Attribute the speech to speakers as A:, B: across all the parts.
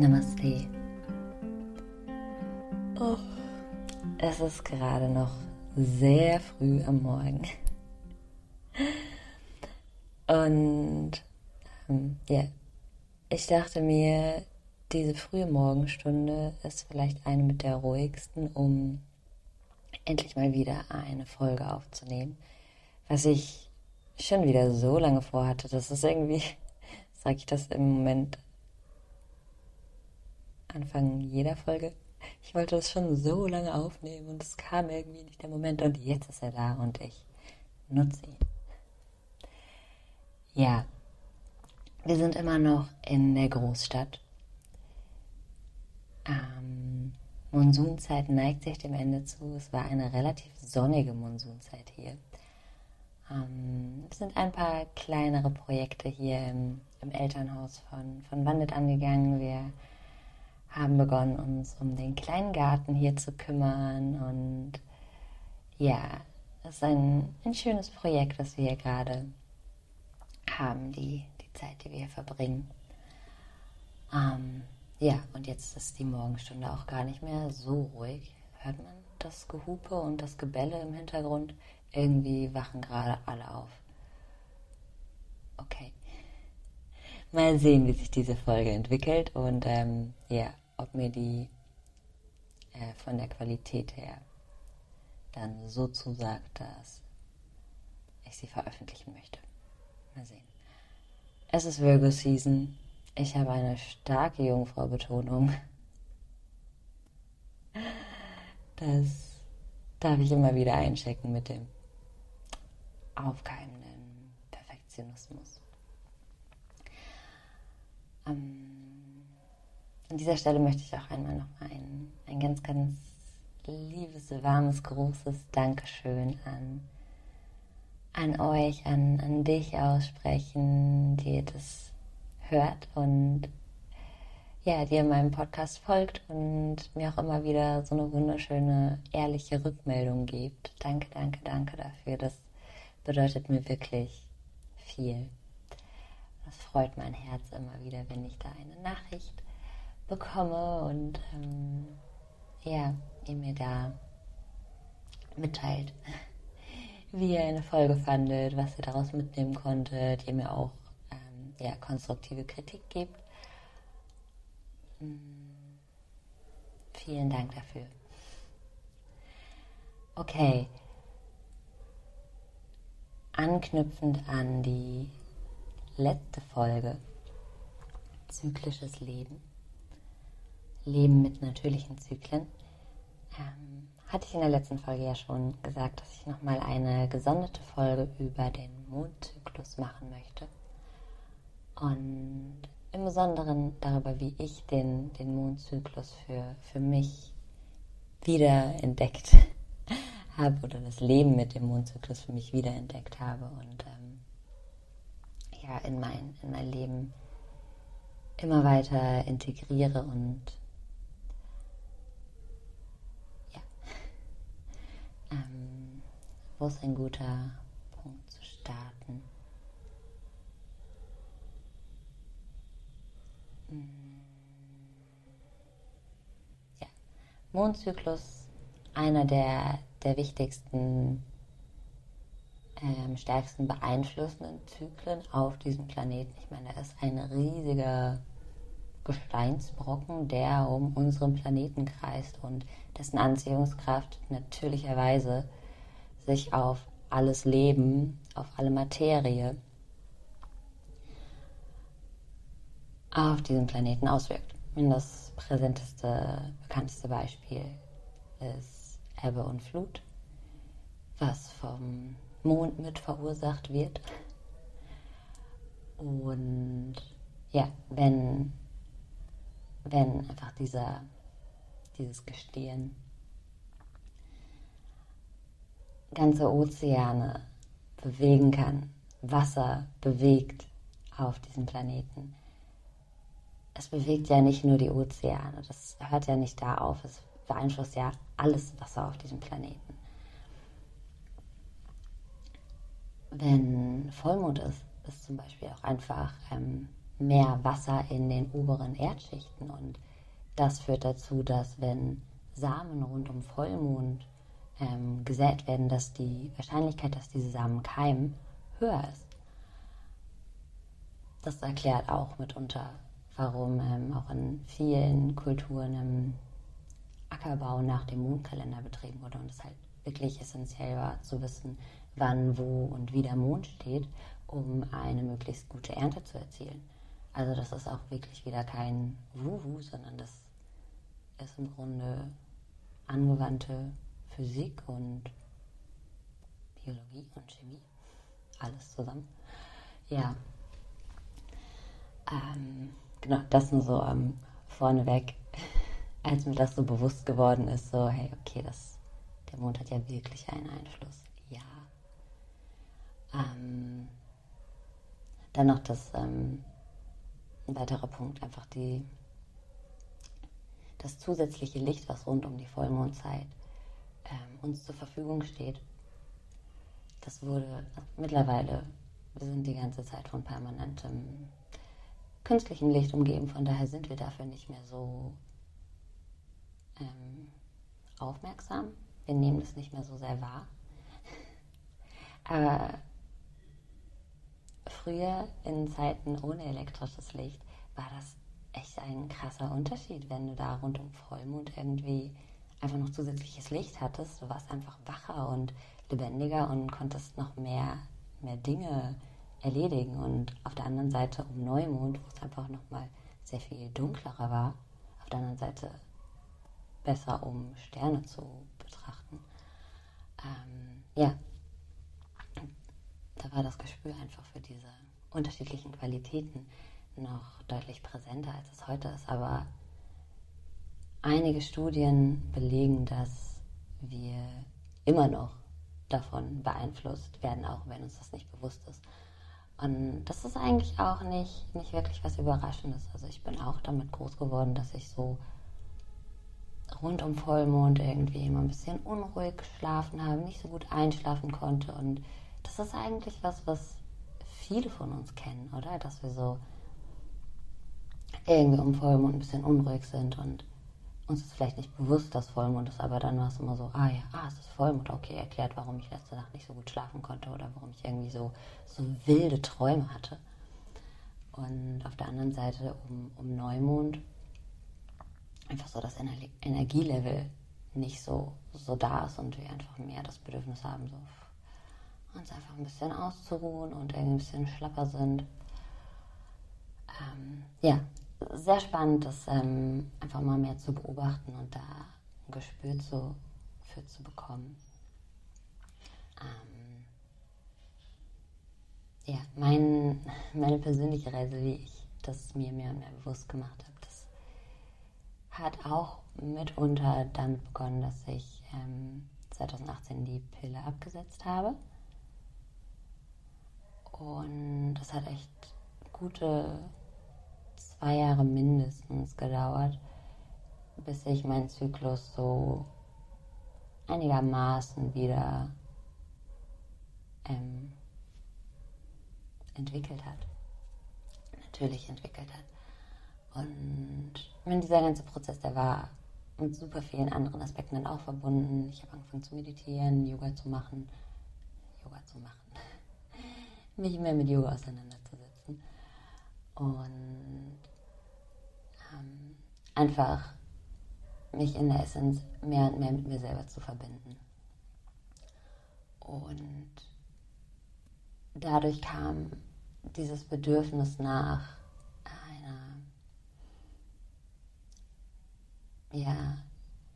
A: Namaste. Oh, es ist gerade noch sehr früh am Morgen. Und ähm, ja, ich dachte mir, diese frühe Morgenstunde ist vielleicht eine mit der ruhigsten, um endlich mal wieder eine Folge aufzunehmen. Was ich schon wieder so lange vorhatte, das ist irgendwie, sage ich das im Moment Anfang jeder Folge. Ich wollte das schon so lange aufnehmen und es kam irgendwie nicht der Moment und jetzt ist er da und ich nutze ihn. Ja, wir sind immer noch in der Großstadt. Ähm, Monsunzeit neigt sich dem Ende zu. Es war eine relativ sonnige Monsunzeit hier. Ähm, es sind ein paar kleinere Projekte hier im, im Elternhaus von, von Wandit angegangen. Wir haben begonnen, uns um den kleinen Garten hier zu kümmern. Und ja, es ist ein, ein schönes Projekt, das wir hier gerade haben, die, die Zeit, die wir hier verbringen. Ähm, ja, und jetzt ist die Morgenstunde auch gar nicht mehr so ruhig. Hört man das Gehupe und das Gebelle im Hintergrund? Irgendwie wachen gerade alle auf. Okay. Mal sehen, wie sich diese Folge entwickelt und ähm, ja, ob mir die äh, von der Qualität her dann so zusagt, dass ich sie veröffentlichen möchte. Mal sehen. Es ist Virgo Season. Ich habe eine starke Jungfrau-Betonung. Das darf ich immer wieder einchecken mit dem aufkeimenden Perfektionismus. Ähm, an dieser Stelle möchte ich auch einmal noch ein, ein ganz, ganz liebes, warmes, großes Dankeschön an, an euch, an, an dich aussprechen, die das hört und ja, dir meinem Podcast folgt und mir auch immer wieder so eine wunderschöne, ehrliche Rückmeldung gibt. Danke, danke, danke dafür. Das bedeutet mir wirklich viel. Das freut mein Herz immer wieder, wenn ich da eine Nachricht bekomme und ähm, ja, ihr mir da mitteilt, wie ihr eine Folge fandet, was ihr daraus mitnehmen konntet, ihr mir auch ähm, ja, konstruktive Kritik gebt. Mm, vielen Dank dafür. Okay. Anknüpfend an die letzte Folge, zyklisches Leben, Leben mit natürlichen Zyklen, ähm, hatte ich in der letzten Folge ja schon gesagt, dass ich nochmal eine gesonderte Folge über den Mondzyklus machen möchte. Und im Besonderen darüber, wie ich den, den Mondzyklus für, für mich wiederentdeckt habe oder das Leben mit dem Mondzyklus für mich wiederentdeckt habe und ähm, ja, in mein, in mein Leben immer weiter integriere und wo ist ein guter Punkt zu starten? Hm. Ja, Mondzyklus, einer der, der wichtigsten, ähm, stärksten beeinflussenden Zyklen auf diesem Planeten. Ich meine, er ist ein riesiger Gesteinsbrocken, der um unseren Planeten kreist und dessen Anziehungskraft natürlicherweise sich auf alles Leben, auf alle Materie auf diesem Planeten auswirkt. Und das präsenteste, bekannteste Beispiel ist Ebbe und Flut, was vom Mond mit verursacht wird. Und ja, wenn wenn einfach dieser, dieses Gestehen ganze Ozeane bewegen kann, Wasser bewegt auf diesem Planeten. Es bewegt ja nicht nur die Ozeane, das hört ja nicht da auf, es beeinflusst ja alles Wasser auf diesem Planeten. Wenn Vollmond ist, ist zum Beispiel auch einfach ähm, mehr Wasser in den oberen Erdschichten und das führt dazu, dass wenn Samen rund um Vollmond ähm, gesät werden, dass die Wahrscheinlichkeit, dass diese Samen keimen, höher ist. Das erklärt auch mitunter, warum ähm, auch in vielen Kulturen im Ackerbau nach dem Mondkalender betrieben wurde und es halt wirklich essentiell war zu wissen, wann, wo und wie der Mond steht, um eine möglichst gute Ernte zu erzielen. Also das ist auch wirklich wieder kein Wuhu, sondern das ist im Grunde angewandte Physik und Biologie und Chemie. Alles zusammen. Ja. Ähm, genau, das nur so ähm, vorneweg, als mir das so bewusst geworden ist, so, hey, okay, das, der Mond hat ja wirklich einen Einfluss. Ja. Ähm, dann noch das, ähm, ein weiterer Punkt, einfach die, das zusätzliche Licht, was rund um die Vollmondzeit ähm, uns zur Verfügung steht. Das wurde mittlerweile, wir sind die ganze Zeit von permanentem künstlichem Licht umgeben, von daher sind wir dafür nicht mehr so ähm, aufmerksam. Wir nehmen das nicht mehr so sehr wahr. Aber früher in Zeiten ohne elektrisches Licht war das echt ein krasser Unterschied, wenn du da rund um Vollmond irgendwie einfach noch zusätzliches Licht hattest. Du warst einfach wacher und lebendiger und konntest noch mehr, mehr Dinge erledigen. Und auf der anderen Seite um Neumond, wo es einfach nochmal sehr viel dunklerer war, auf der anderen Seite besser, um Sterne zu betrachten. Ähm, ja, da war das Gespür einfach für diese unterschiedlichen Qualitäten noch deutlich präsenter, als es heute ist. Aber einige Studien belegen, dass wir immer noch davon beeinflusst werden, auch wenn uns das nicht bewusst ist. Und das ist eigentlich auch nicht, nicht wirklich was Überraschendes. Also ich bin auch damit groß geworden, dass ich so rund um Vollmond irgendwie immer ein bisschen unruhig geschlafen habe, nicht so gut einschlafen konnte. Und das ist eigentlich was, was viele von uns kennen, oder? Dass wir so irgendwie um Vollmond ein bisschen unruhig sind und uns ist vielleicht nicht bewusst, dass Vollmond ist, aber dann war es immer so, ah ja, ah, es ist Vollmond, okay, erklärt, warum ich letzte Nacht nicht so gut schlafen konnte oder warum ich irgendwie so, so wilde Träume hatte. Und auf der anderen Seite um, um Neumond einfach so das Ener Energielevel nicht so, so da ist und wir einfach mehr das Bedürfnis haben, so uns einfach ein bisschen auszuruhen und irgendwie ein bisschen schlapper sind. Ähm, ja, sehr spannend, das ähm, einfach mal mehr zu beobachten und da ein Gespür zu, für zu bekommen. Ähm, ja, mein, meine persönliche Reise, wie ich das mir mehr und mehr bewusst gemacht habe, das hat auch mitunter damit begonnen, dass ich ähm, 2018 die Pille abgesetzt habe. Und das hat echt gute zwei Jahre mindestens gedauert, bis sich mein Zyklus so einigermaßen wieder ähm, entwickelt hat. Natürlich entwickelt hat. Und wenn dieser ganze Prozess, der war mit super vielen anderen Aspekten dann auch verbunden. Ich habe angefangen zu meditieren, Yoga zu machen, Yoga zu machen, mich mehr mit Yoga auseinanderzusetzen. Und ähm, einfach mich in der Essenz mehr und mehr mit mir selber zu verbinden. Und dadurch kam dieses Bedürfnis nach einer ja,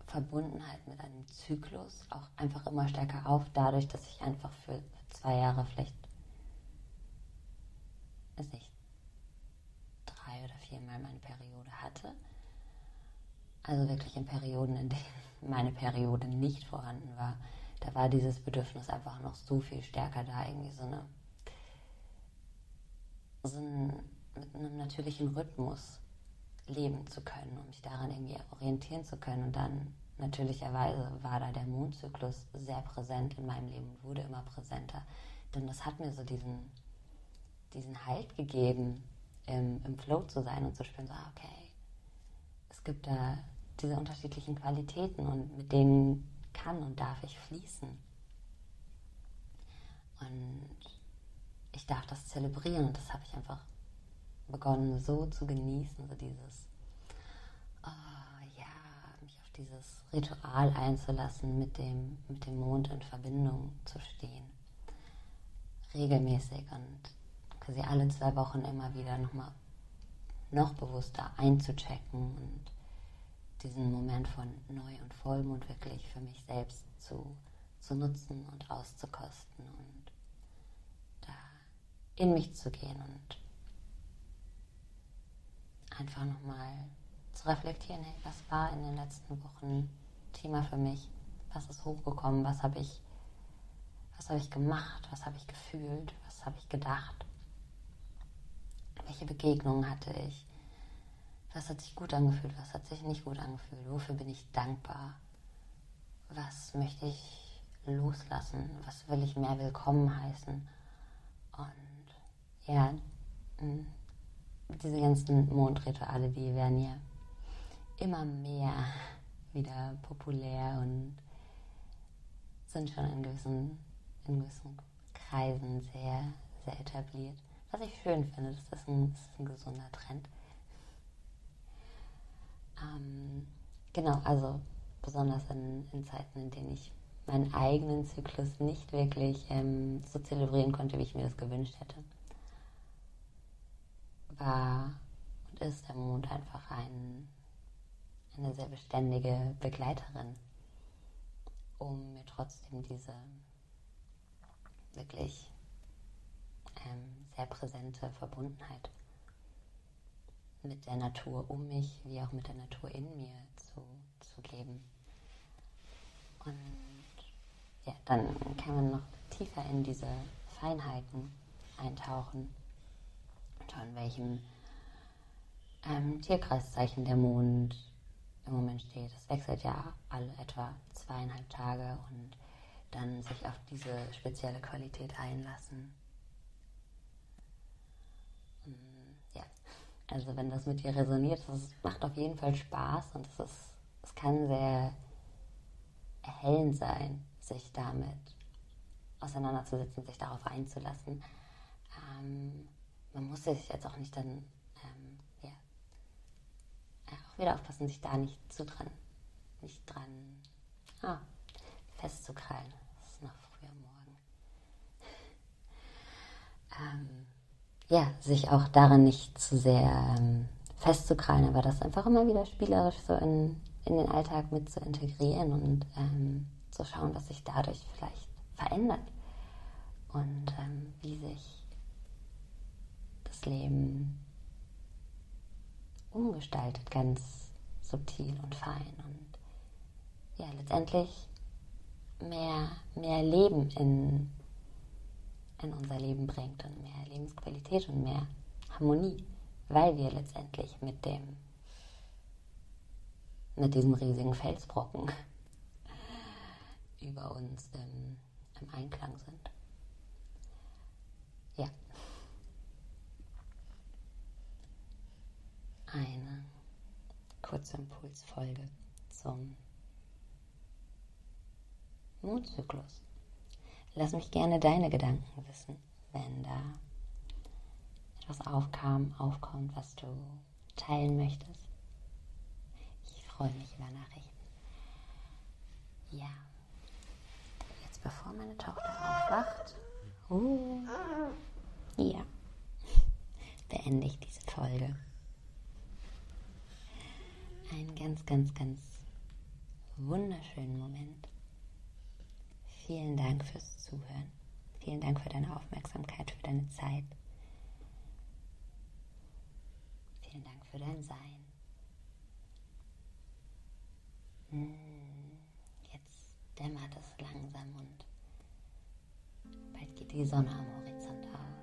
A: Verbundenheit mit einem Zyklus auch einfach immer stärker auf, dadurch, dass ich einfach für zwei Jahre vielleicht, weiß nicht, drei oder viermal meine Periode hatte. Also wirklich in Perioden, in denen meine Periode nicht vorhanden war. Da war dieses Bedürfnis einfach noch so viel stärker da, irgendwie so eine so ein, mit einem natürlichen Rhythmus leben zu können und mich daran irgendwie orientieren zu können. Und dann natürlicherweise war da der Mondzyklus sehr präsent in meinem Leben und wurde immer präsenter. Denn das hat mir so diesen, diesen Halt gegeben, im, im Flow zu sein und zu spüren, so, ah, okay, es gibt da diese unterschiedlichen Qualitäten und mit denen kann und darf ich fließen. Und ich darf das zelebrieren und das habe ich einfach begonnen so zu genießen, so dieses, oh, ja, mich auf dieses Ritual einzulassen, mit dem, mit dem Mond in Verbindung zu stehen. Regelmäßig und quasi alle zwei Wochen immer wieder nochmal noch bewusster einzuchecken und diesen Moment von Neu- und Vollmond wirklich für mich selbst zu, zu nutzen und auszukosten und da in mich zu gehen und einfach nochmal zu reflektieren, hey, was war in den letzten Wochen Thema für mich? Was ist hochgekommen? Was habe ich, was habe ich gemacht? Was habe ich gefühlt? Was habe ich gedacht? Welche Begegnungen hatte ich? Was hat sich gut angefühlt? Was hat sich nicht gut angefühlt? Wofür bin ich dankbar? Was möchte ich loslassen? Was will ich mehr willkommen heißen? Und ja, diese ganzen Mondrituale, die werden ja immer mehr wieder populär und sind schon in gewissen, in gewissen Kreisen sehr, sehr etabliert. Was ich schön finde, das ist ein, das ist ein gesunder Trend. Ähm, genau, also besonders in, in, Zeiten, in denen ich meinen eigenen Zyklus nicht wirklich ähm, so zelebrieren konnte, wie ich mir das gewünscht hätte war und ist der Mond einfach ein, eine sehr beständige Begleiterin, um mir trotzdem diese wirklich sehr präsente Verbundenheit mit der Natur um mich, wie auch mit der Natur in mir zu, zu geben. Und ja, dann kann man noch tiefer in diese Feinheiten eintauchen an welchem ähm, Tierkreiszeichen der Mond im Moment steht. Es wechselt ja alle etwa zweieinhalb Tage und dann sich auf diese spezielle Qualität einlassen. Ja, also wenn das mit dir resoniert, das macht auf jeden Fall Spaß und es, ist, es kann sehr erhellend sein, sich damit auseinanderzusetzen, sich darauf einzulassen. Ähm, man muss sich jetzt auch nicht dann, ähm, ja, auch wieder aufpassen, sich da nicht zu dran, nicht dran ah, festzukrallen. Das ist noch früh am Morgen. ähm, ja, sich auch daran nicht zu sehr ähm, festzukrallen, aber das einfach immer wieder spielerisch so in, in den Alltag mit zu integrieren und ähm, zu schauen, was sich dadurch vielleicht verändert. Und ähm, wie sich Leben umgestaltet, ganz subtil und fein und ja, letztendlich mehr, mehr Leben in, in unser Leben bringt und mehr Lebensqualität und mehr Harmonie, weil wir letztendlich mit dem mit diesem riesigen Felsbrocken über uns im, im Einklang sind. Ja, eine kurze Impulsfolge zum Mondzyklus. Lass mich gerne deine Gedanken wissen, wenn da etwas aufkam, aufkommt, was du teilen möchtest. Ich freue mich über Nachrichten. Ja, jetzt bevor meine Tochter aufwacht, uh, ja, beende ich diese Folge einen ganz, ganz, ganz wunderschönen Moment. Vielen Dank fürs Zuhören. Vielen Dank für deine Aufmerksamkeit, für deine Zeit. Vielen Dank für dein Sein. Hm, jetzt dämmert es langsam und bald geht die Sonne am Horizont auf.